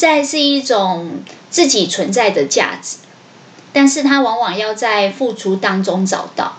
在是一种自己存在的价值，但是它往往要在付出当中找到。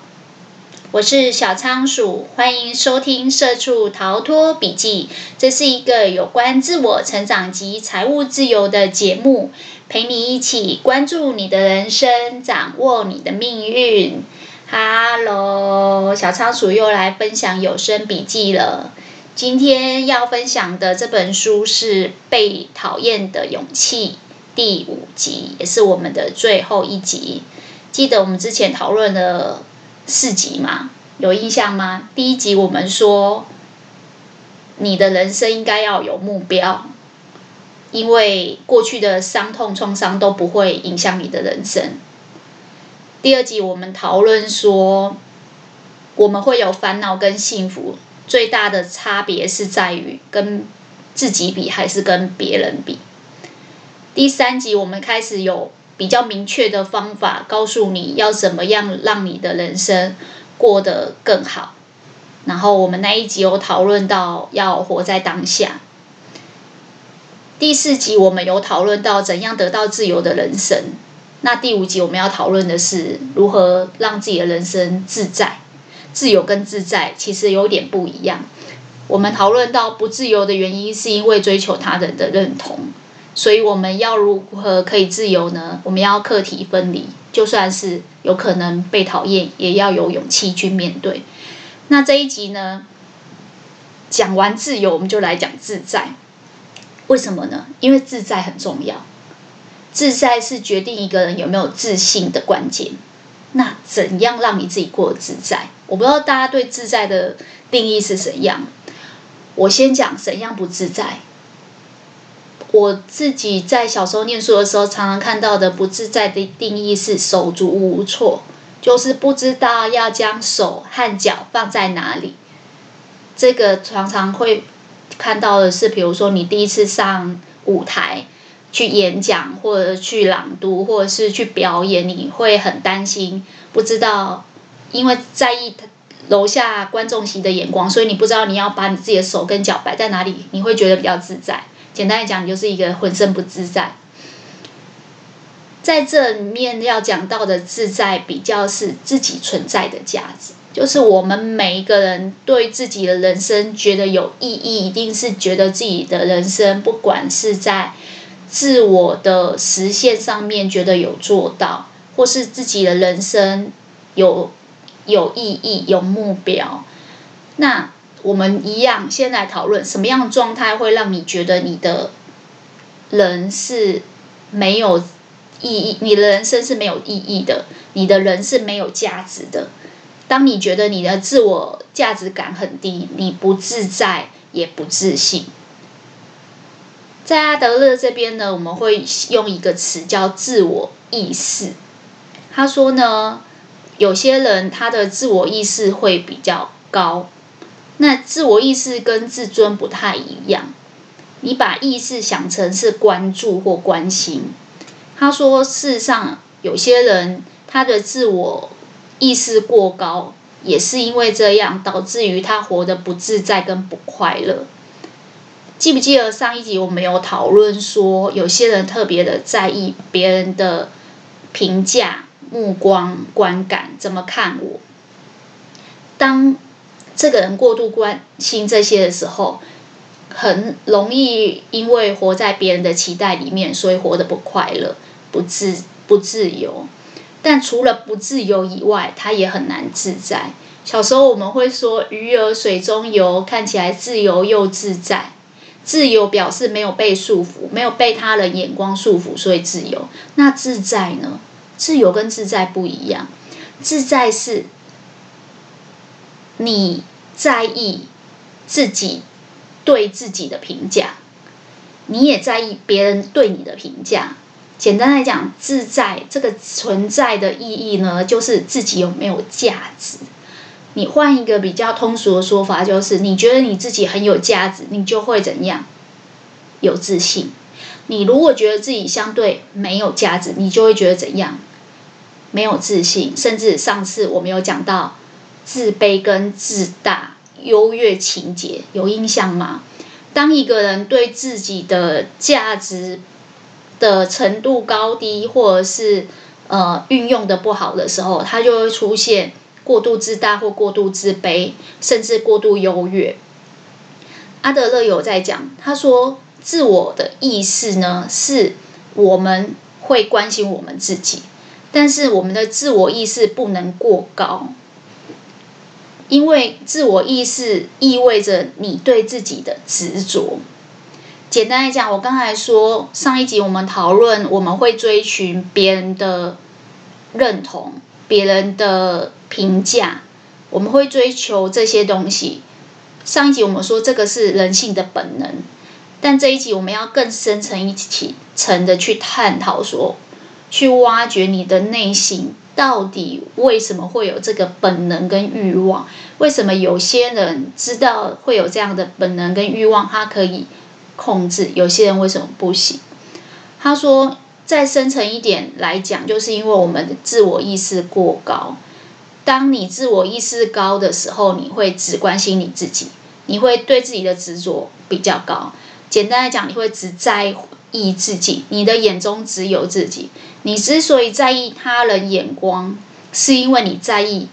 我是小仓鼠，欢迎收听《社畜逃脱笔记》，这是一个有关自我成长及财务自由的节目，陪你一起关注你的人生，掌握你的命运。Hello，小仓鼠又来分享有声笔记了。今天要分享的这本书是《被讨厌的勇气》第五集，也是我们的最后一集。记得我们之前讨论了四集吗？有印象吗？第一集我们说，你的人生应该要有目标，因为过去的伤痛创伤都不会影响你的人生。第二集我们讨论说，我们会有烦恼跟幸福。最大的差别是在于跟自己比还是跟别人比。第三集我们开始有比较明确的方法，告诉你要怎么样让你的人生过得更好。然后我们那一集有讨论到要活在当下。第四集我们有讨论到怎样得到自由的人生。那第五集我们要讨论的是如何让自己的人生自在。自由跟自在其实有点不一样。我们讨论到不自由的原因，是因为追求他人的认同。所以我们要如何可以自由呢？我们要课题分离，就算是有可能被讨厌，也要有勇气去面对。那这一集呢，讲完自由，我们就来讲自在。为什么呢？因为自在很重要。自在是决定一个人有没有自信的关键。那怎样让你自己过自在？我不知道大家对自在的定义是怎样。我先讲怎样不自在。我自己在小时候念书的时候，常常看到的不自在的定义是手足无措，就是不知道要将手和脚放在哪里。这个常常会看到的是，比如说你第一次上舞台。去演讲，或者去朗读，或者是去表演，你会很担心，不知道，因为在意他楼下观众席的眼光，所以你不知道你要把你自己的手跟脚摆在哪里，你会觉得比较自在。简单来讲，你就是一个浑身不自在。在这里面要讲到的自在，比较是自己存在的价值，就是我们每一个人对自己的人生觉得有意义，一定是觉得自己的人生，不管是在。自我的实现上面觉得有做到，或是自己的人生有有意义、有目标。那我们一样先来讨论什么样的状态会让你觉得你的人是没有意义，你的人生是没有意义的，你的人是没有价值的。当你觉得你的自我价值感很低，你不自在也不自信。在阿德勒这边呢，我们会用一个词叫自我意识。他说呢，有些人他的自我意识会比较高，那自我意识跟自尊不太一样。你把意识想成是关注或关心。他说，事实上有些人他的自我意识过高，也是因为这样导致于他活得不自在跟不快乐。记不记得上一集我们有讨论说，有些人特别的在意别人的评价、目光、观感，怎么看我？当这个人过度关心这些的时候，很容易因为活在别人的期待里面，所以活得不快乐、不自不自由。但除了不自由以外，他也很难自在。小时候我们会说，鱼儿水中游，看起来自由又自在。自由表示没有被束缚，没有被他人眼光束缚，所以自由。那自在呢？自由跟自在不一样。自在是你在意自己对自己的评价，你也在意别人对你的评价。简单来讲，自在这个存在的意义呢，就是自己有没有价值。你换一个比较通俗的说法，就是你觉得你自己很有价值，你就会怎样？有自信。你如果觉得自己相对没有价值，你就会觉得怎样？没有自信，甚至上次我们有讲到自卑跟自大、优越情节，有印象吗？当一个人对自己的价值的程度高低，或者是呃运用的不好的时候，他就会出现过度自大或过度自卑，甚至过度优越。阿德勒有在讲，他说自我的意识呢，是我们会关心我们自己，但是我们的自我意识不能过高。因为自我意识意味着你对自己的执着。简单来讲，我刚才说上一集我们讨论，我们会追寻别人的认同、别人的评价，我们会追求这些东西。上一集我们说这个是人性的本能，但这一集我们要更深层一起层的去探讨说，去挖掘你的内心。到底为什么会有这个本能跟欲望？为什么有些人知道会有这样的本能跟欲望，他可以控制？有些人为什么不行？他说，再深层一点来讲，就是因为我们的自我意识过高。当你自我意识高的时候，你会只关心你自己，你会对自己的执着比较高。简单来讲，你会只在乎意自己，你的眼中只有自己。你之所以在意他人眼光，是因为你在意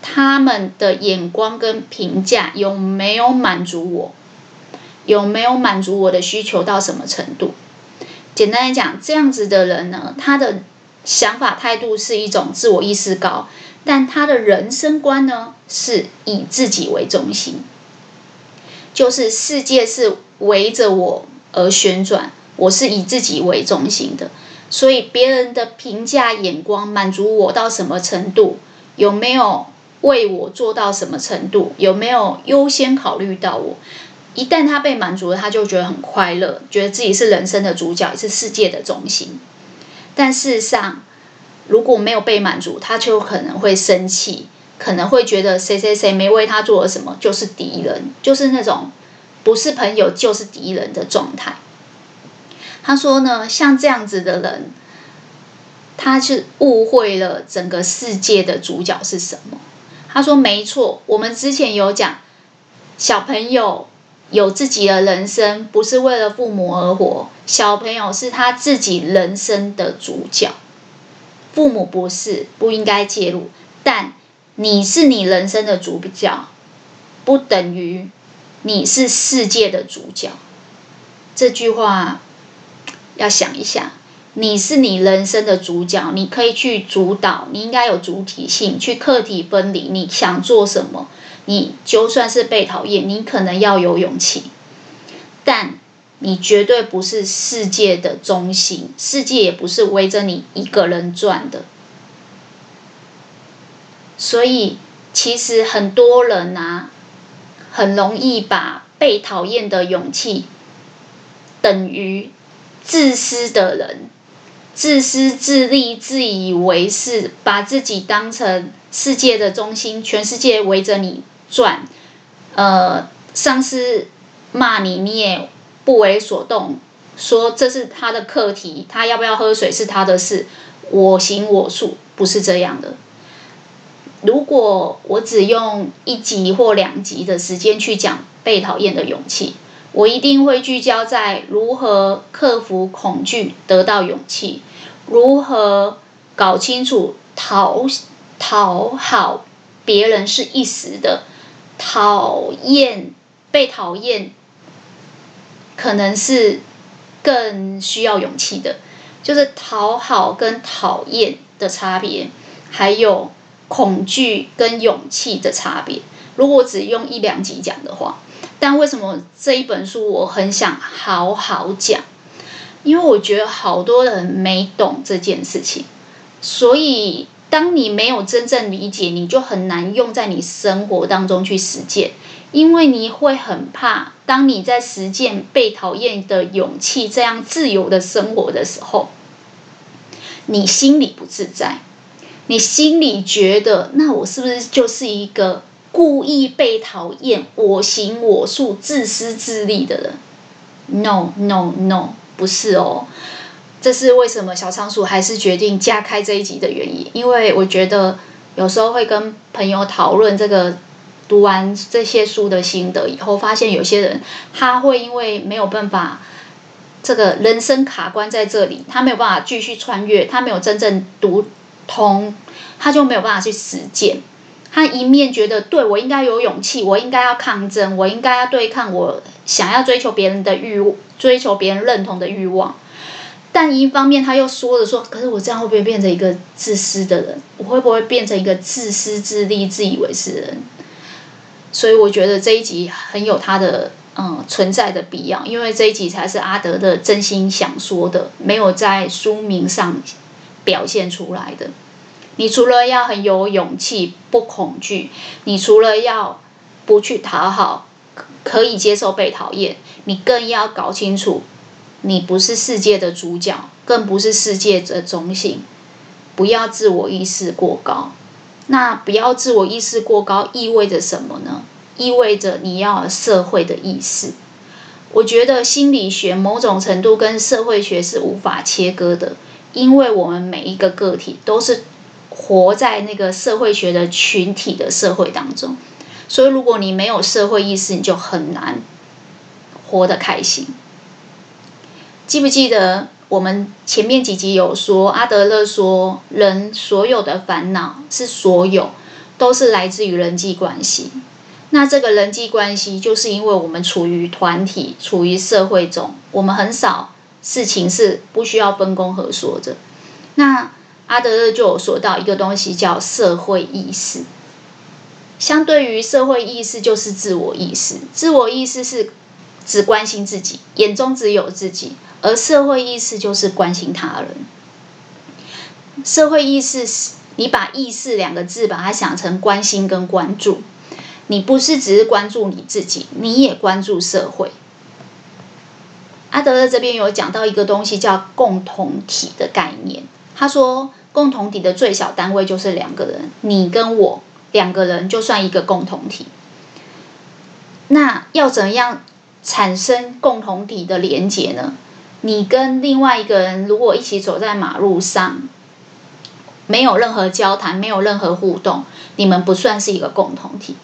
他们的眼光跟评价有没有满足我，有没有满足我的需求到什么程度？简单来讲，这样子的人呢，他的想法态度是一种自我意识高，但他的人生观呢，是以自己为中心，就是世界是围着我而旋转，我是以自己为中心的。所以别人的评价眼光满足我到什么程度？有没有为我做到什么程度？有没有优先考虑到我？一旦他被满足了，他就觉得很快乐，觉得自己是人生的主角，也是世界的中心。但事实上，如果没有被满足，他就可能会生气，可能会觉得谁谁谁没为他做了什么，就是敌人，就是那种不是朋友就是敌人的状态。他说呢，像这样子的人，他是误会了整个世界的主角是什么。他说没错，我们之前有讲，小朋友有自己的人生，不是为了父母而活。小朋友是他自己人生的主角，父母不是，不应该介入。但你是你人生的主角，不等于你是世界的主角。这句话。要想一下，你是你人生的主角，你可以去主导，你应该有主体性，去课题分离。你想做什么？你就算是被讨厌，你可能要有勇气，但你绝对不是世界的中心，世界也不是围着你一个人转的。所以，其实很多人啊，很容易把被讨厌的勇气等于。自私的人，自私自利、自以为是，把自己当成世界的中心，全世界围着你转。呃，上司骂你，你也不为所动，说这是他的课题，他要不要喝水是他的事，我行我素，不是这样的。如果我只用一集或两集的时间去讲被讨厌的勇气。我一定会聚焦在如何克服恐惧，得到勇气；如何搞清楚讨讨好别人是一时的，讨厌被讨厌可能是更需要勇气的。就是讨好跟讨厌的差别，还有恐惧跟勇气的差别。如果只用一两集讲的话。但为什么这一本书我很想好好讲？因为我觉得好多人没懂这件事情，所以当你没有真正理解，你就很难用在你生活当中去实践，因为你会很怕，当你在实践被讨厌的勇气这样自由的生活的时候，你心里不自在，你心里觉得，那我是不是就是一个？故意被讨厌、我行我素、自私自利的人，no no no，不是哦。这是为什么小仓鼠还是决定加开这一集的原因。因为我觉得有时候会跟朋友讨论这个读完这些书的心得以后，发现有些人他会因为没有办法，这个人生卡关在这里，他没有办法继续穿越，他没有真正读通，他就没有办法去实践。他一面觉得对我应该有勇气，我应该要抗争，我应该要对抗我想要追求别人的欲，追求别人认同的欲望。但一方面他又说着说，可是我这样会不会变成一个自私的人？我会不会变成一个自私自利、自以为是的人？所以我觉得这一集很有他的嗯存在的必要，因为这一集才是阿德的真心想说的，没有在书名上表现出来的。你除了要很有勇气、不恐惧，你除了要不去讨好，可以接受被讨厌，你更要搞清楚，你不是世界的主角，更不是世界的中心，不要自我意识过高。那不要自我意识过高意味着什么呢？意味着你要有社会的意识。我觉得心理学某种程度跟社会学是无法切割的，因为我们每一个个体都是活在那个社会学的群体的社会当中，所以如果你没有社会意识，你就很难活得开心。记不记得？我们前面几集有说，阿德勒说，人所有的烦恼是所有，都是来自于人际关系。那这个人际关系，就是因为我们处于团体，处于社会中，我们很少事情是不需要分工合作的。那阿德勒就有说到一个东西叫社会意识，相对于社会意识就是自我意识，自我意识是只关心自己，眼中只有自己。而社会意识就是关心他人。社会意识是，你把“意识”两个字把它想成关心跟关注，你不是只是关注你自己，你也关注社会。阿德勒这边有讲到一个东西叫共同体的概念，他说共同体的最小单位就是两个人，你跟我两个人就算一个共同体。那要怎样产生共同体的连结呢？你跟另外一个人如果一起走在马路上，没有任何交谈，没有任何互动，你们不算是一个共同体。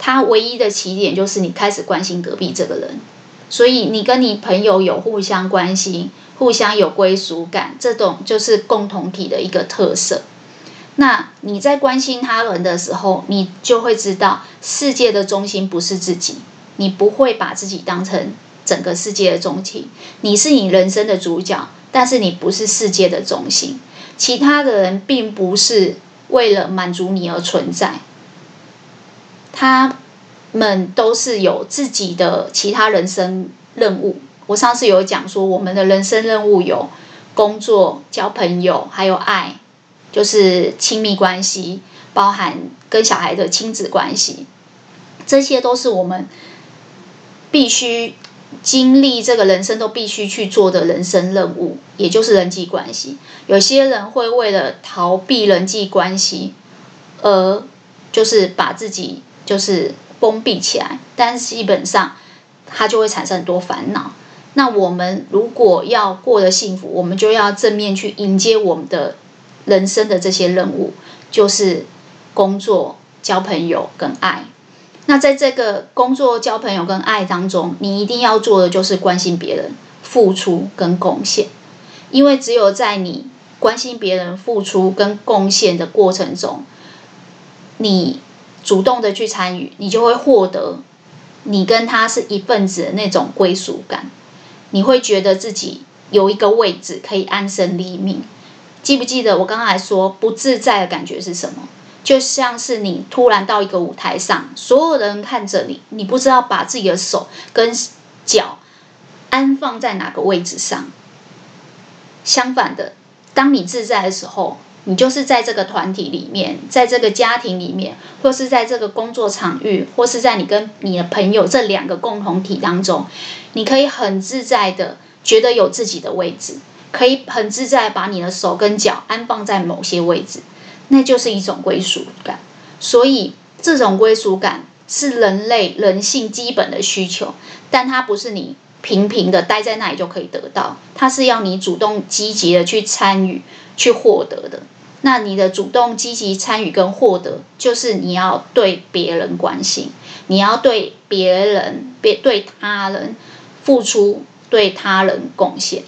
他唯一的起点就是你开始关心隔壁这个人，所以你跟你朋友有互相关心，互相有归属感，这种就是共同体的一个特色。那你在关心他人的时候，你就会知道世界的中心不是自己，你不会把自己当成。整个世界的中心，你是你人生的主角，但是你不是世界的中心。其他的人并不是为了满足你而存在，他们都是有自己的其他人生任务。我上次有讲说，我们的人生任务有工作、交朋友，还有爱，就是亲密关系，包含跟小孩的亲子关系，这些都是我们必须。经历这个人生都必须去做的人生任务，也就是人际关系。有些人会为了逃避人际关系，而就是把自己就是封闭起来，但是基本上他就会产生很多烦恼。那我们如果要过得幸福，我们就要正面去迎接我们的人生的这些任务，就是工作、交朋友跟爱。那在这个工作、交朋友跟爱当中，你一定要做的就是关心别人、付出跟贡献，因为只有在你关心别人、付出跟贡献的过程中，你主动的去参与，你就会获得你跟他是一份子的那种归属感，你会觉得自己有一个位置可以安身立命。记不记得我刚才说不自在的感觉是什么？就像是你突然到一个舞台上，所有人看着你，你不知道把自己的手跟脚安放在哪个位置上。相反的，当你自在的时候，你就是在这个团体里面，在这个家庭里面，或是在这个工作场域，或是在你跟你的朋友这两个共同体当中，你可以很自在的觉得有自己的位置，可以很自在把你的手跟脚安放在某些位置。那就是一种归属感，所以这种归属感是人类人性基本的需求，但它不是你平平的待在那里就可以得到，它是要你主动积极的去参与、去获得的。那你的主动积极参与跟获得，就是你要对别人关心，你要对别人、别对他人付出，对他人贡献。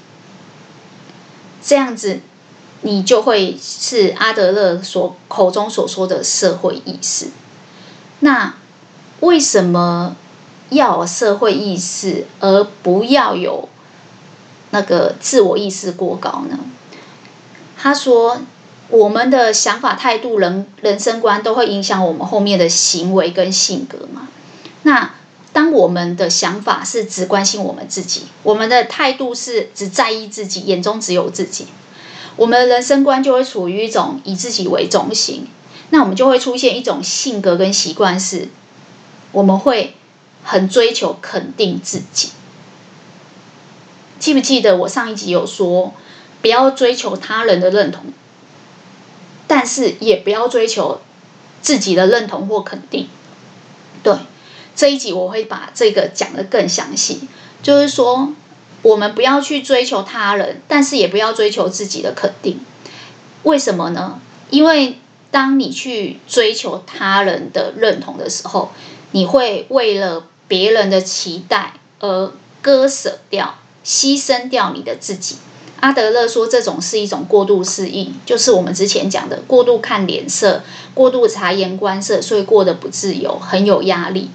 这样子，你就会是阿德勒所口中所说的社会意识。那为什么要社会意识，而不要有那个自我意识过高呢？他说，我们的想法、态度、人人生观都会影响我们后面的行为跟性格嘛。那当我们的想法是只关心我们自己，我们的态度是只在意自己，眼中只有自己，我们的人生观就会处于一种以自己为中心。那我们就会出现一种性格跟习惯，是我们会很追求肯定自己。记不记得我上一集有说，不要追求他人的认同，但是也不要追求自己的认同或肯定。对。这一集我会把这个讲得更详细，就是说，我们不要去追求他人，但是也不要追求自己的肯定。为什么呢？因为当你去追求他人的认同的时候，你会为了别人的期待而割舍掉、牺牲掉你的自己。阿德勒说，这种是一种过度适应，就是我们之前讲的过度看脸色、过度察言观色，所以过得不自由，很有压力。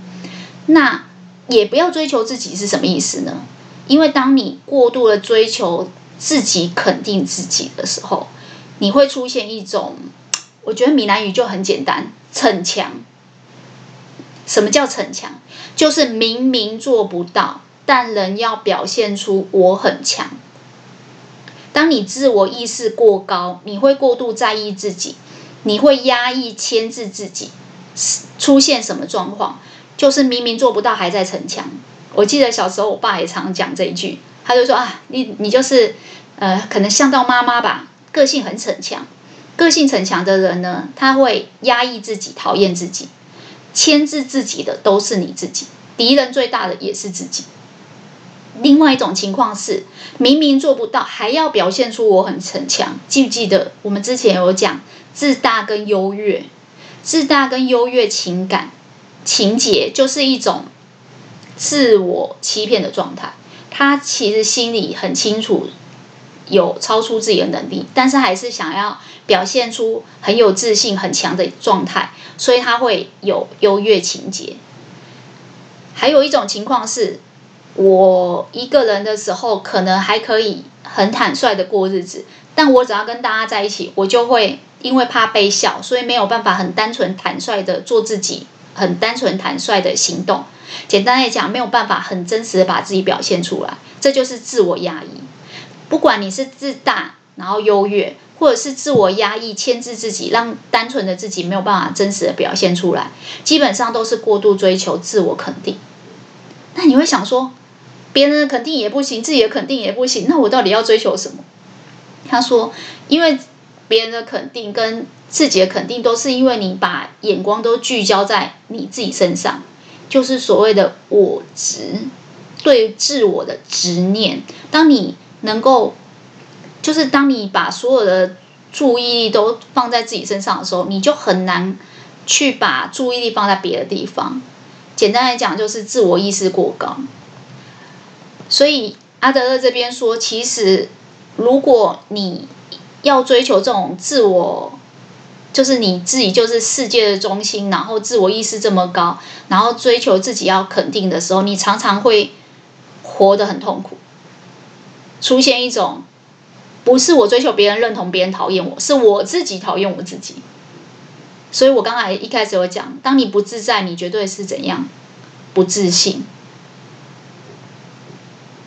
那也不要追求自己是什么意思呢？因为当你过度的追求自己肯定自己的时候，你会出现一种，我觉得闽南语就很简单，逞强。什么叫逞强？就是明明做不到，但仍要表现出我很强。当你自我意识过高，你会过度在意自己，你会压抑、牵制自己，出现什么状况？就是明明做不到，还在逞强。我记得小时候，我爸也常讲这一句，他就说啊，你你就是，呃，可能像到妈妈吧，个性很逞强。个性逞强的人呢，他会压抑自己，讨厌自己，牵制自己的都是你自己，敌人最大的也是自己。另外一种情况是，明明做不到，还要表现出我很逞强。记不记得我们之前有讲自大跟优越，自大跟优越情感。情节就是一种自我欺骗的状态，他其实心里很清楚有超出自己的能力，但是还是想要表现出很有自信、很强的状态，所以他会有优越情节。还有一种情况是，我一个人的时候可能还可以很坦率的过日子，但我只要跟大家在一起，我就会因为怕被笑，所以没有办法很单纯坦率的做自己。很单纯坦率的行动，简单来讲，没有办法很真实的把自己表现出来，这就是自我压抑。不管你是自大，然后优越，或者是自我压抑、牵制自己，让单纯的自己没有办法真实的表现出来，基本上都是过度追求自我肯定。那你会想说，别人肯定也不行，自己的肯定也不行，那我到底要追求什么？他说，因为别人的肯定跟自己的肯定都是因为你把眼光都聚焦在你自己身上，就是所谓的我执，对自我的执念。当你能够，就是当你把所有的注意力都放在自己身上的时候，你就很难去把注意力放在别的地方。简单来讲，就是自我意识过高。所以阿德勒这边说，其实如果你要追求这种自我。就是你自己就是世界的中心，然后自我意识这么高，然后追求自己要肯定的时候，你常常会活得很痛苦，出现一种不是我追求别人认同，别人讨厌我，是我自己讨厌我自己。所以我刚才一开始有讲，当你不自在，你绝对是怎样不自信。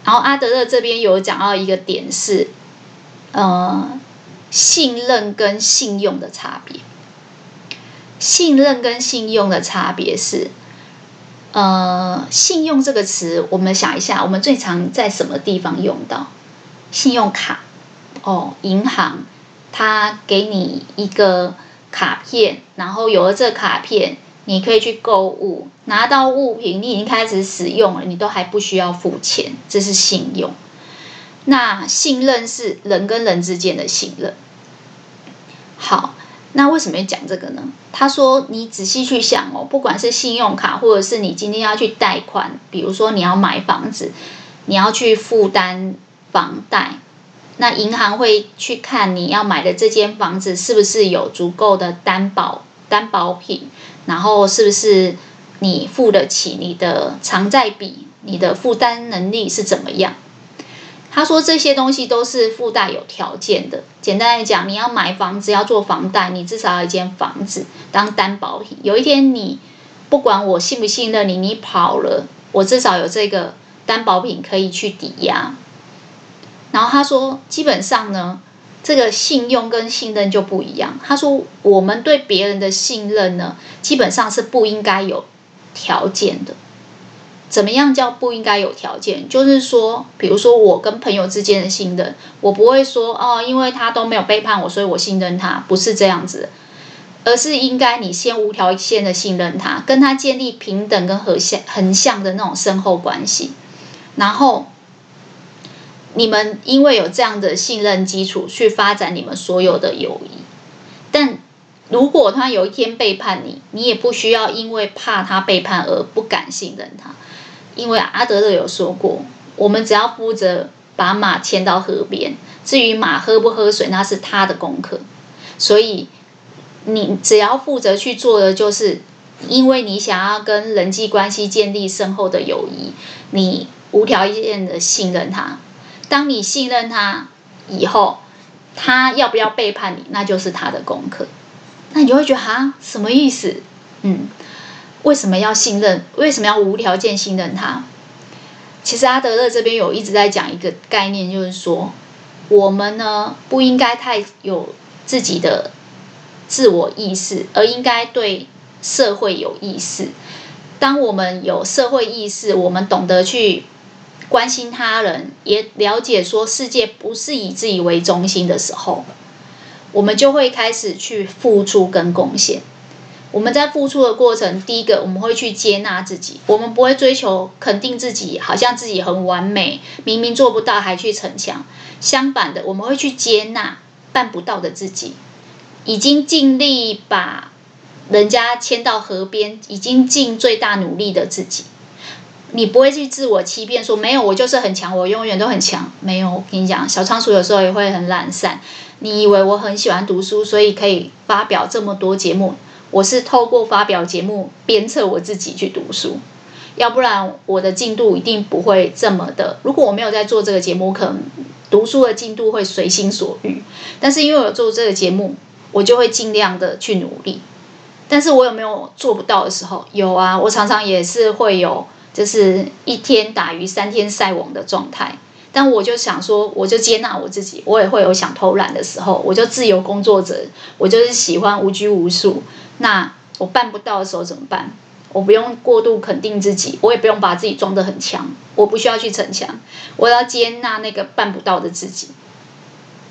然后阿德勒这边有讲到一个点是，呃。信任跟信用的差别，信任跟信用的差别是，呃，信用这个词，我们想一下，我们最常在什么地方用到？信用卡，哦，银行，他给你一个卡片，然后有了这卡片，你可以去购物，拿到物品，你已经开始使用了，你都还不需要付钱，这是信用。那信任是人跟人之间的信任。好，那为什么要讲这个呢？他说，你仔细去想哦，不管是信用卡，或者是你今天要去贷款，比如说你要买房子，你要去负担房贷，那银行会去看你要买的这间房子是不是有足够的担保担保品，然后是不是你付得起你的偿债比，你的负担能力是怎么样？他说这些东西都是附带有条件的。简单来讲，你要买房子要做房贷，你至少要一间房子当担保品。有一天你不管我信不信任你，你跑了，我至少有这个担保品可以去抵押。然后他说，基本上呢，这个信用跟信任就不一样。他说，我们对别人的信任呢，基本上是不应该有条件的。怎么样叫不应该有条件？就是说，比如说我跟朋友之间的信任，我不会说哦，因为他都没有背叛我，所以我信任他，不是这样子，而是应该你先无条件的信任他，跟他建立平等跟横向横向的那种深厚关系，然后你们因为有这样的信任基础去发展你们所有的友谊。但如果他有一天背叛你，你也不需要因为怕他背叛而不敢信任他。因为阿德勒有说过，我们只要负责把马牵到河边，至于马喝不喝水，那是他的功课。所以你只要负责去做的，就是因为你想要跟人际关系建立深厚的友谊，你无条件的信任他。当你信任他以后，他要不要背叛你，那就是他的功课。那你就会觉得哈，什么意思？嗯。为什么要信任？为什么要无条件信任他？其实阿德勒这边有一直在讲一个概念，就是说，我们呢不应该太有自己的自我意识，而应该对社会有意识。当我们有社会意识，我们懂得去关心他人，也了解说世界不是以自己为中心的时候，我们就会开始去付出跟贡献。我们在付出的过程，第一个我们会去接纳自己，我们不会追求肯定自己，好像自己很完美，明明做不到还去逞强。相反的，我们会去接纳办不到的自己，已经尽力把人家牵到河边，已经尽最大努力的自己。你不会去自我欺骗，说没有，我就是很强，我永远都很强。没有，我跟你讲，小仓鼠有时候也会很懒散。你以为我很喜欢读书，所以可以发表这么多节目？我是透过发表节目鞭策我自己去读书，要不然我的进度一定不会这么的。如果我没有在做这个节目，可能读书的进度会随心所欲。但是因为我做这个节目，我就会尽量的去努力。但是我有没有做不到的时候？有啊，我常常也是会有，就是一天打鱼三天晒网的状态。但我就想说，我就接纳我自己，我也会有想偷懒的时候。我就自由工作者，我就是喜欢无拘无束。那我办不到的时候怎么办？我不用过度肯定自己，我也不用把自己装得很强，我不需要去逞强，我要接纳那个办不到的自己。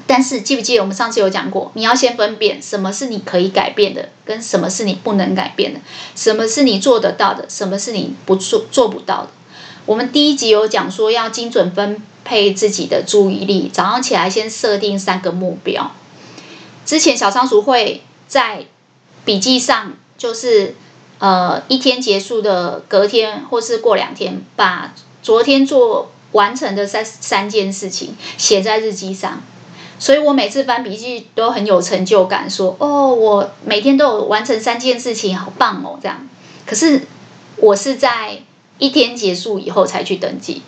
但是记不记得我们上次有讲过，你要先分辨什么是你可以改变的，跟什么是你不能改变的，什么是你做得到的，什么是你不做做不到的。我们第一集有讲说要精准分配自己的注意力，早上起来先设定三个目标。之前小仓鼠会在。笔记上就是，呃，一天结束的隔天或是过两天，把昨天做完成的三三件事情写在日记上。所以我每次翻笔记都很有成就感，说哦，我每天都有完成三件事情，好棒哦，这样。可是我是在一天结束以后才去登记，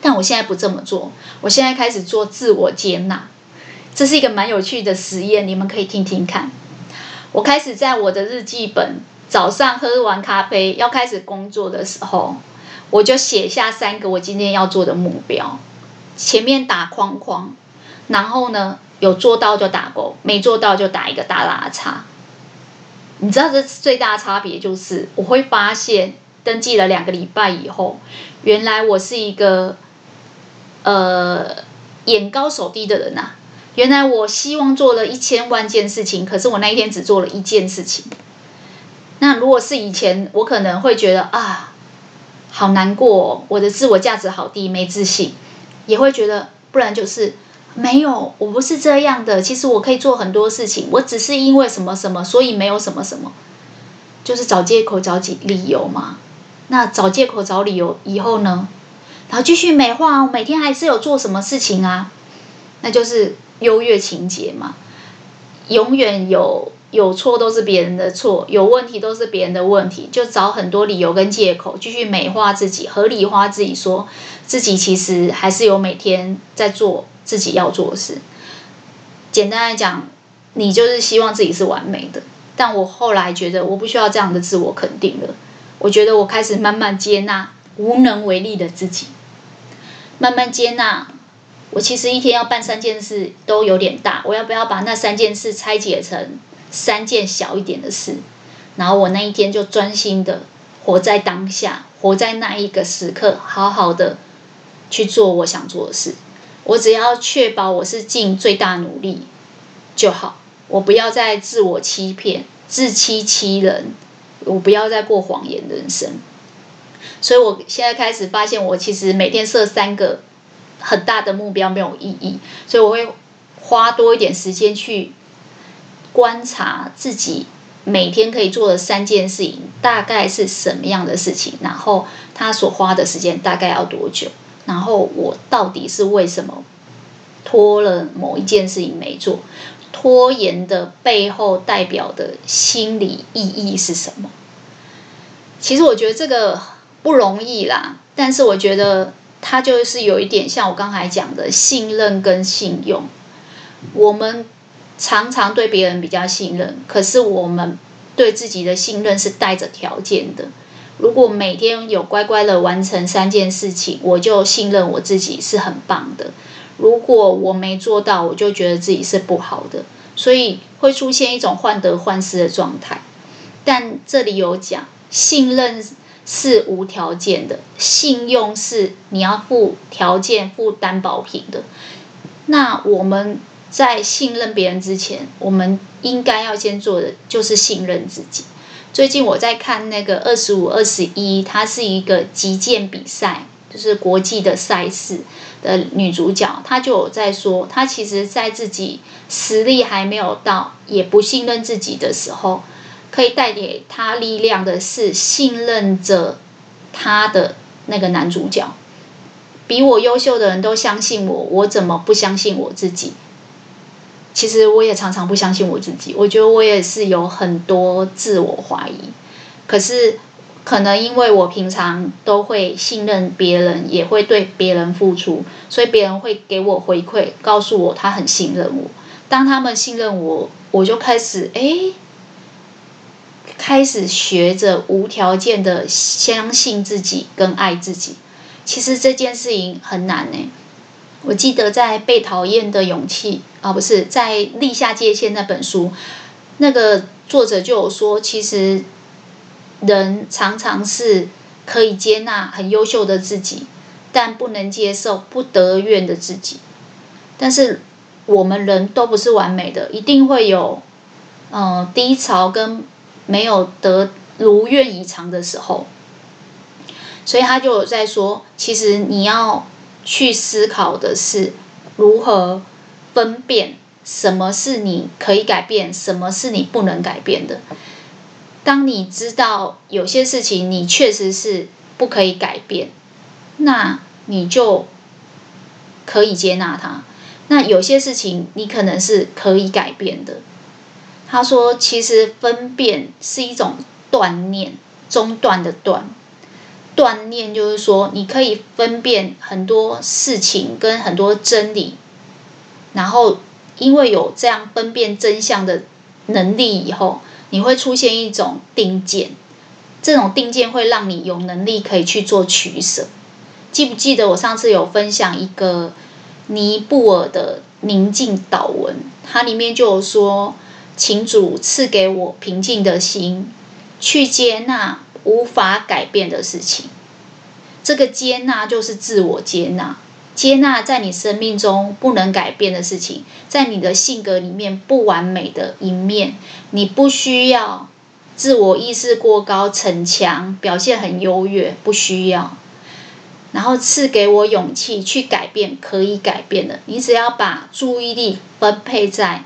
但我现在不这么做，我现在开始做自我接纳，这是一个蛮有趣的实验，你们可以听听看。我开始在我的日记本早上喝完咖啡要开始工作的时候，我就写下三个我今天要做的目标，前面打框框，然后呢，有做到就打勾，没做到就打一个大大的叉。你知道这最大的差别就是，我会发现登记了两个礼拜以后，原来我是一个呃眼高手低的人呐、原来我希望做了一千万件事情，可是我那一天只做了一件事情。那如果是以前，我可能会觉得啊，好难过，我的自我价值好低，没自信，也会觉得，不然就是没有，我不是这样的。其实我可以做很多事情，我只是因为什么什么，所以没有什么什么，就是找借口、找理由嘛。那找借口、找理由以后呢？然后继续美化，我每天还是有做什么事情啊？那就是优越情节嘛。永远有有错都是别人的错，有问题都是别人的问题，就找很多理由跟借口，继续美化自己，合理化自己，说自己其实还是有每天在做自己要做的事。简单来讲，你就是希望自己是完美的。但我后来觉得，我不需要这样的自我肯定了。我觉得我开始慢慢接纳无能为力的自己，慢慢接纳。我其实一天要办三件事都有点大，我要不要把那三件事拆解成三件小一点的事？然后我那一天就专心的活在当下，活在那一个时刻，好好的去做我想做的事。我只要确保我是尽最大努力就好，我不要再自我欺骗、自欺欺人，我不要再过谎言人生。所以我现在开始发现，我其实每天设三个。很大的目标没有意义，所以我会花多一点时间去观察自己每天可以做的三件事情大概是什么样的事情，然后他所花的时间大概要多久，然后我到底是为什么拖了某一件事情没做，拖延的背后代表的心理意义是什么？其实我觉得这个不容易啦，但是我觉得。它就是有一点像我刚才讲的信任跟信用。我们常常对别人比较信任，可是我们对自己的信任是带着条件的。如果每天有乖乖的完成三件事情，我就信任我自己是很棒的。如果我没做到，我就觉得自己是不好的，所以会出现一种患得患失的状态。但这里有讲信任。是无条件的，信用是你要付条件、付担保品的。那我们在信任别人之前，我们应该要先做的就是信任自己。最近我在看那个二十五、二十一，它是一个击剑比赛，就是国际的赛事的女主角，她就有在说，她其实在自己实力还没有到，也不信任自己的时候。可以带给她力量的是信任着他的那个男主角，比我优秀的人都相信我，我怎么不相信我自己？其实我也常常不相信我自己，我觉得我也是有很多自我怀疑。可是可能因为我平常都会信任别人，也会对别人付出，所以别人会给我回馈，告诉我他很信任我。当他们信任我，我就开始哎。开始学着无条件的相信自己跟爱自己，其实这件事情很难呢。我记得在《被讨厌的勇气》啊，不是在《立下界限》那本书，那个作者就有说，其实人常常是可以接纳很优秀的自己，但不能接受不得愿的自己。但是我们人都不是完美的，一定会有嗯、呃、低潮跟。没有得如愿以偿的时候，所以他就有在说，其实你要去思考的是如何分辨什么是你可以改变，什么是你不能改变的。当你知道有些事情你确实是不可以改变，那你就可以接纳它。那有些事情你可能是可以改变的。他说：“其实分辨是一种断念，中断的断。断念就是说，你可以分辨很多事情跟很多真理，然后因为有这样分辨真相的能力以后，你会出现一种定见。这种定见会让你有能力可以去做取舍。记不记得我上次有分享一个尼泊尔的宁静祷文？它里面就有说。”请主赐给我平静的心，去接纳无法改变的事情。这个接纳就是自我接纳，接纳在你生命中不能改变的事情，在你的性格里面不完美的一面，你不需要自我意识过高、逞强、表现很优越，不需要。然后赐给我勇气去改变可以改变的。你只要把注意力分配在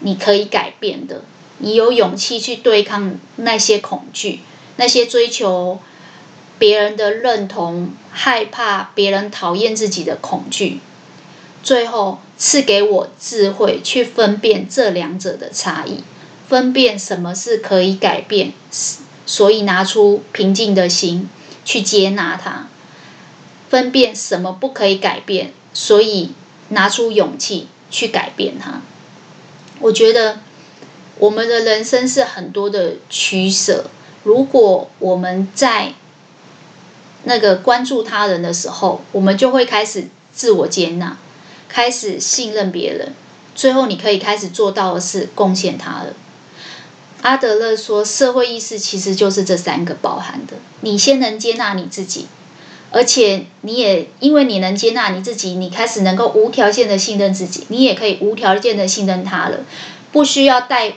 你可以改变的，你有勇气去对抗那些恐惧，那些追求别人的认同、害怕别人讨厌自己的恐惧。最后赐给我智慧去分辨这两者的差异，分辨什么是可以改变，所以拿出平静的心去接纳它。分辨什么不可以改变，所以拿出勇气去改变它。我觉得我们的人生是很多的取舍。如果我们在那个关注他人的时候，我们就会开始自我接纳，开始信任别人。最后，你可以开始做到的是贡献他人。阿德勒说，社会意识其实就是这三个包含的。你先能接纳你自己。而且你也因为你能接纳你自己，你开始能够无条件的信任自己，你也可以无条件的信任他人，不需要带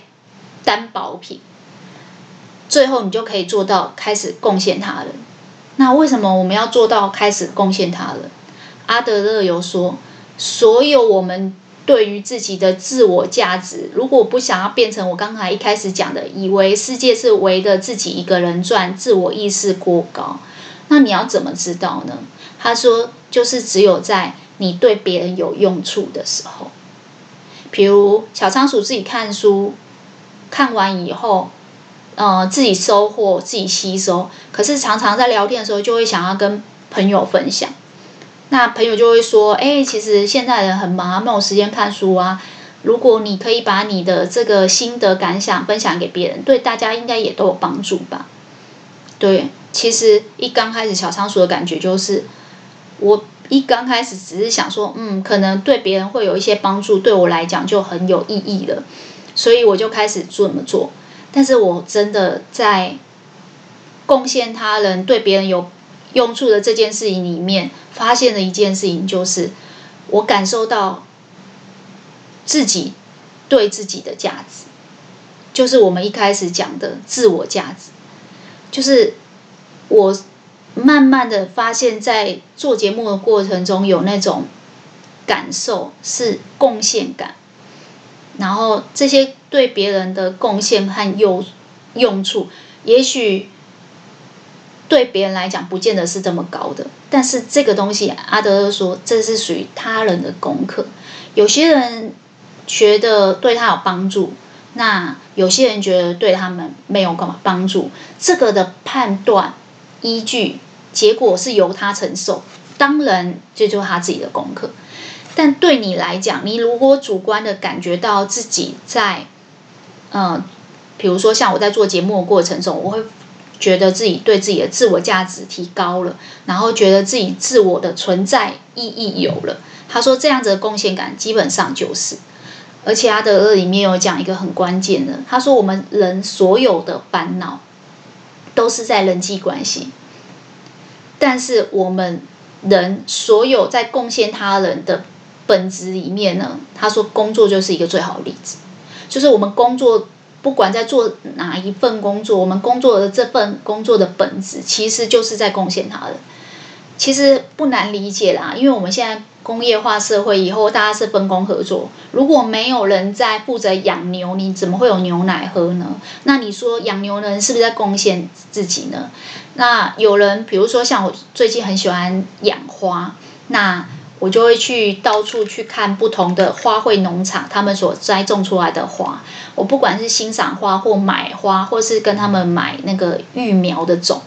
担保品。最后你就可以做到开始贡献他人。那为什么我们要做到开始贡献他人？阿德勒有说，所有我们对于自己的自我价值，如果不想要变成我刚才一开始讲的，以为世界是围着自己一个人转，自我意识过高。那你要怎么知道呢？他说，就是只有在你对别人有用处的时候，比如小仓鼠自己看书，看完以后，呃，自己收获，自己吸收。可是常常在聊天的时候，就会想要跟朋友分享。那朋友就会说：“哎，其实现在人很忙，没有时间看书啊。如果你可以把你的这个心得感想分享给别人，对大家应该也都有帮助吧？”对。其实一刚开始，小仓鼠的感觉就是，我一刚开始只是想说，嗯，可能对别人会有一些帮助，对我来讲就很有意义了，所以我就开始这么做。但是我真的在贡献他人、对别人有用处的这件事情里面，发现了一件事情，就是我感受到自己对自己的价值，就是我们一开始讲的自我价值，就是。我慢慢的发现，在做节目的过程中，有那种感受是贡献感，然后这些对别人的贡献和用用处，也许对别人来讲不见得是这么高的，但是这个东西，阿德勒说这是属于他人的功课。有些人觉得对他有帮助，那有些人觉得对他们没有干嘛帮助，这个的判断。依据结果是由他承受，当然这就是他自己的功课。但对你来讲，你如果主观的感觉到自己在，嗯、比如说像我在做节目的过程中，我会觉得自己对自己的自我价值提高了，然后觉得自己自我的存在意义有了。他说这样子的贡献感基本上就是，而且阿德勒里面有讲一个很关键的，他说我们人所有的烦恼。都是在人际关系，但是我们人所有在贡献他人的本质里面呢，他说工作就是一个最好的例子，就是我们工作不管在做哪一份工作，我们工作的这份工作的本质其实就是在贡献他人，其实不难理解啦，因为我们现在。工业化社会以后，大家是分工合作。如果没有人在负责养牛，你怎么会有牛奶喝呢？那你说养牛的人是不是在贡献自己呢？那有人，比如说像我最近很喜欢养花，那我就会去到处去看不同的花卉农场，他们所栽种出来的花。我不管是欣赏花，或买花，或是跟他们买那个育苗的种，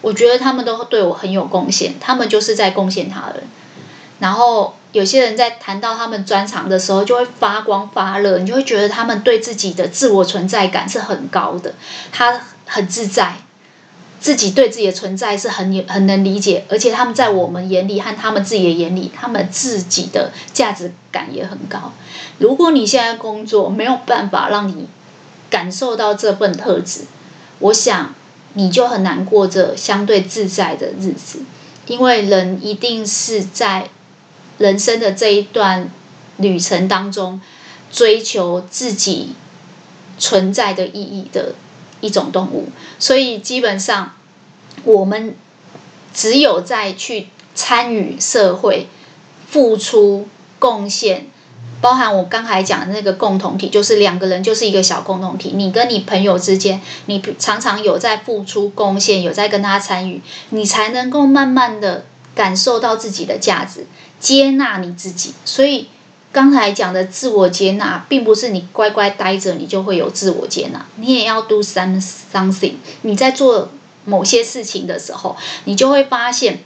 我觉得他们都对我很有贡献。他们就是在贡献他人。然后有些人在谈到他们专长的时候，就会发光发热，你就会觉得他们对自己的自我存在感是很高的，他很自在，自己对自己的存在是很很能理解，而且他们在我们眼里和他们自己的眼里，他们自己的价值感也很高。如果你现在工作没有办法让你感受到这份特质，我想你就很难过着相对自在的日子，因为人一定是在。人生的这一段旅程当中，追求自己存在的意义的一种动物，所以基本上我们只有在去参与社会、付出、贡献。包含我刚才讲的那个共同体，就是两个人就是一个小共同体。你跟你朋友之间，你常常有在付出贡献，有在跟他参与，你才能够慢慢的感受到自己的价值，接纳你自己。所以刚才讲的自我接纳，并不是你乖乖待着你就会有自我接纳，你也要 do some something。你在做某些事情的时候，你就会发现，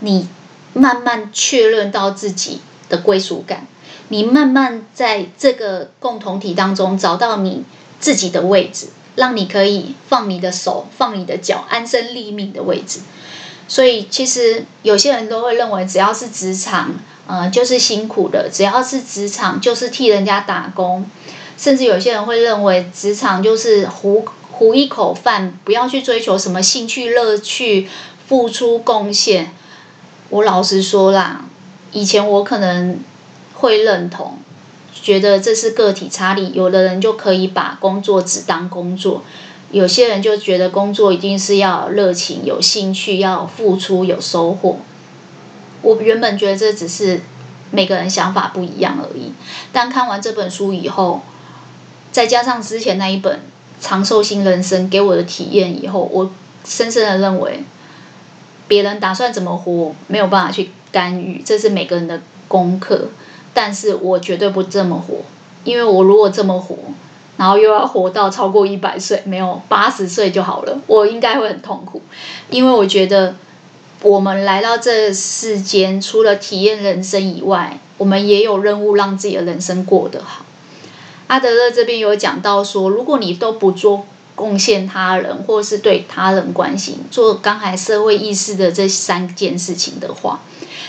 你慢慢确认到自己的归属感。你慢慢在这个共同体当中找到你自己的位置，让你可以放你的手、放你的脚，安身立命的位置。所以，其实有些人都会认为，只要是职场，呃，就是辛苦的；只要是职场，就是替人家打工。甚至有些人会认为，职场就是糊糊一口饭，不要去追求什么兴趣、乐趣、付出贡献。我老实说啦，以前我可能。会认同，觉得这是个体差异。有的人就可以把工作只当工作，有些人就觉得工作一定是要热情、有兴趣、要付出、有收获。我原本觉得这只是每个人想法不一样而已。但看完这本书以后，再加上之前那一本《长寿型人生》给我的体验以后，我深深的认为，别人打算怎么活，没有办法去干预，这是每个人的功课。但是我绝对不这么活，因为我如果这么活，然后又要活到超过一百岁，没有八十岁就好了，我应该会很痛苦。因为我觉得我们来到这世间，除了体验人生以外，我们也有任务让自己的人生过得好。阿德勒这边有讲到说，如果你都不做贡献他人，或是对他人关心，做刚才社会意识的这三件事情的话。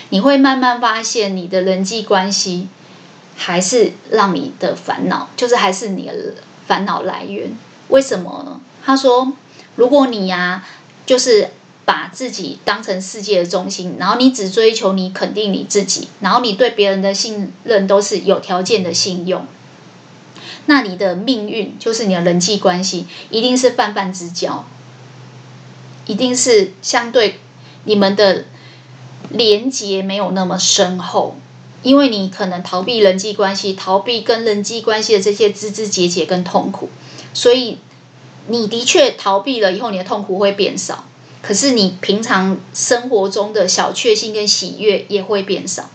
你会慢慢发现，你的人际关系还是让你的烦恼，就是还是你的烦恼来源。为什么呢？他说，如果你呀、就是把自己当成世界的中心，然后你只追求你肯定你自己，然后你对别人的信任都是有条件的信用，那你的命运就是你的人际关系一定是泛泛之交，一定是相对你们的。连结没有那么深厚，因为你可能逃避人际关系，逃避跟人际关系的这些枝枝节节跟痛苦，所以你的确逃避了以后，你的痛苦会变少。可是你平常生活中的小确幸跟喜悦也会变少，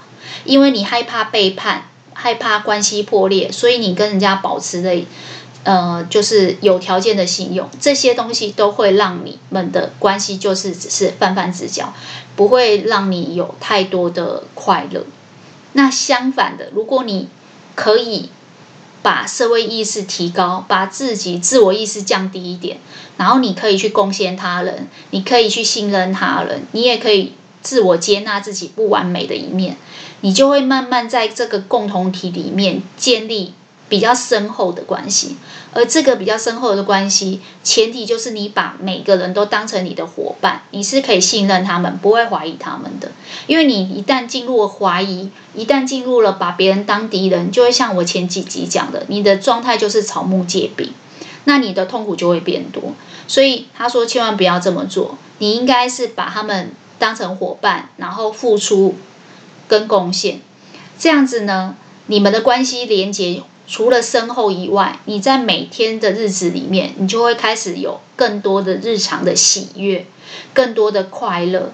因为你害怕背叛，害怕关系破裂，所以你跟人家保持的。呃，就是有条件的信用，这些东西都会让你们的关系就是只是泛泛之交，不会让你有太多的快乐。那相反的，如果你可以把社会意识提高，把自己自我意识降低一点，然后你可以去贡献他人，你可以去信任他人，你也可以自我接纳自己不完美的一面，你就会慢慢在这个共同体里面建立。比较深厚的关系，而这个比较深厚的关系，前提就是你把每个人都当成你的伙伴，你是可以信任他们，不会怀疑他们的。因为你一旦进入了怀疑，一旦进入了把别人当敌人，就会像我前几集讲的，你的状态就是草木皆兵，那你的痛苦就会变多。所以他说，千万不要这么做，你应该是把他们当成伙伴，然后付出跟贡献，这样子呢，你们的关系连接。除了深厚以外，你在每天的日子里面，你就会开始有更多的日常的喜悦，更多的快乐，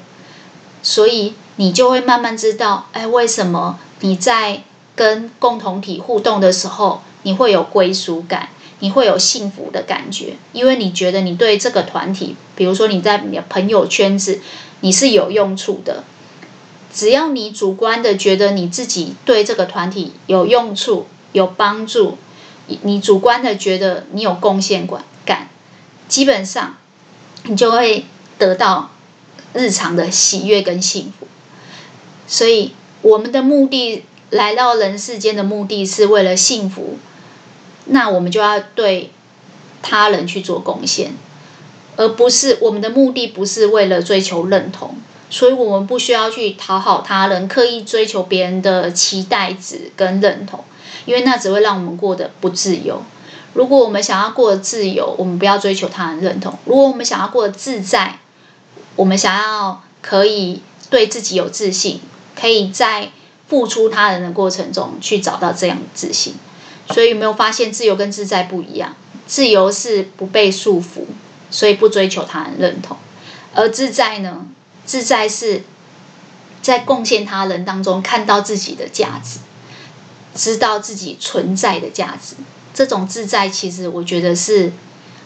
所以你就会慢慢知道，哎，为什么你在跟共同体互动的时候，你会有归属感，你会有幸福的感觉，因为你觉得你对这个团体，比如说你在你的朋友圈子，你是有用处的。只要你主观的觉得你自己对这个团体有用处。有帮助，你主观的觉得你有贡献感，基本上你就会得到日常的喜悦跟幸福。所以我们的目的来到人世间的目的是为了幸福，那我们就要对他人去做贡献，而不是我们的目的不是为了追求认同，所以我们不需要去讨好他人，刻意追求别人的期待值跟认同。因为那只会让我们过得不自由。如果我们想要过得自由，我们不要追求他人认同；如果我们想要过得自在，我们想要可以对自己有自信，可以在付出他人的过程中去找到这样的自信。所以有没有发现自由跟自在不一样？自由是不被束缚，所以不追求他人认同；而自在呢？自在是在贡献他人当中看到自己的价值，知道自己存在的价值。这种自在，其实我觉得是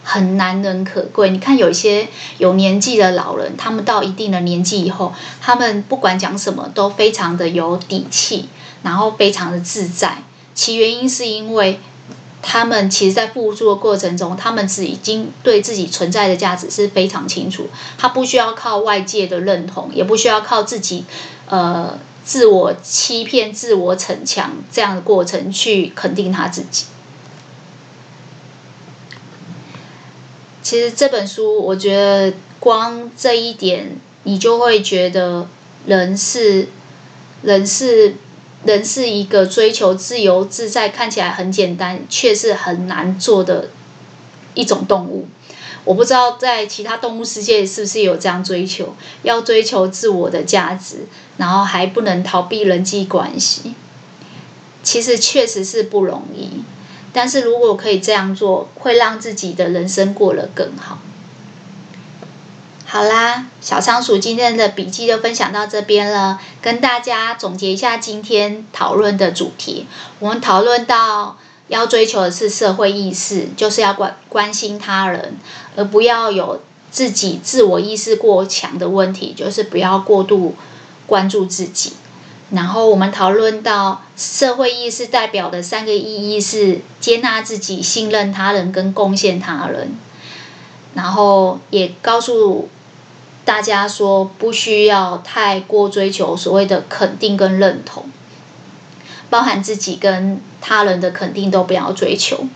很难能可贵。你看，有一些有年纪的老人，他们到一定的年纪以后，他们不管讲什么都非常的有底气，然后非常的自在。其原因是因为他们其实，在付出的过程中，他们是已经对自己存在的价值是非常清楚。他不需要靠外界的认同，也不需要靠自己呃自我欺骗、自我逞强这样的过程去肯定他自己。其实这本书，我觉得光这一点，你就会觉得人是人是。人是一个追求自由自在，看起来很简单，却是很难做的一种动物。我不知道在其他动物世界是不是有这样追求，要追求自我的价值，然后还不能逃避人际关系。其实确实是不容易，但是如果可以这样做，会让自己的人生过得更好。好啦，小仓鼠今天的笔记就分享到这边了。跟大家总结一下今天讨论的主题。我们讨论到要追求的是社会意识，就是要关关心他人，而不要有自己自我意识过强的问题，就是不要过度关注自己。然后我们讨论到社会意识代表的三个意义是接纳自己、信任他人跟贡献他人。然后也告诉。大家说不需要太过追求所谓的肯定跟认同，包含自己跟他人的肯定都不要追求。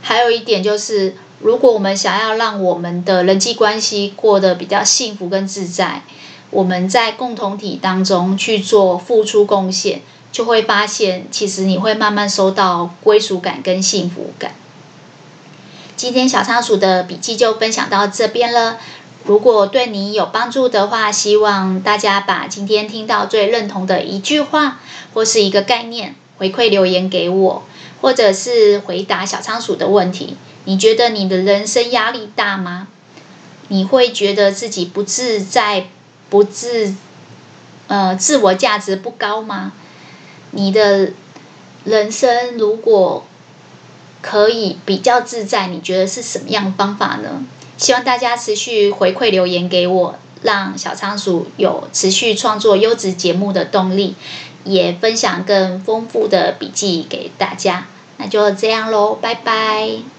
还有一点就是，如果我们想要让我们的人际关系过得比较幸福跟自在，我们在共同体当中去做付出贡献，就会发现其实你会慢慢收到归属感跟幸福感。今天小仓鼠的笔记就分享到这边了。如果对你有帮助的话，希望大家把今天听到最认同的一句话或是一个概念回馈留言给我，或者是回答小仓鼠的问题。你觉得你的人生压力大吗？你会觉得自己不自在、不自呃自我价值不高吗？你的人生如果可以比较自在，你觉得是什么样的方法呢？希望大家持续回馈留言给我，让小仓鼠有持续创作优质节目的动力，也分享更丰富的笔记给大家。那就这样喽，拜拜。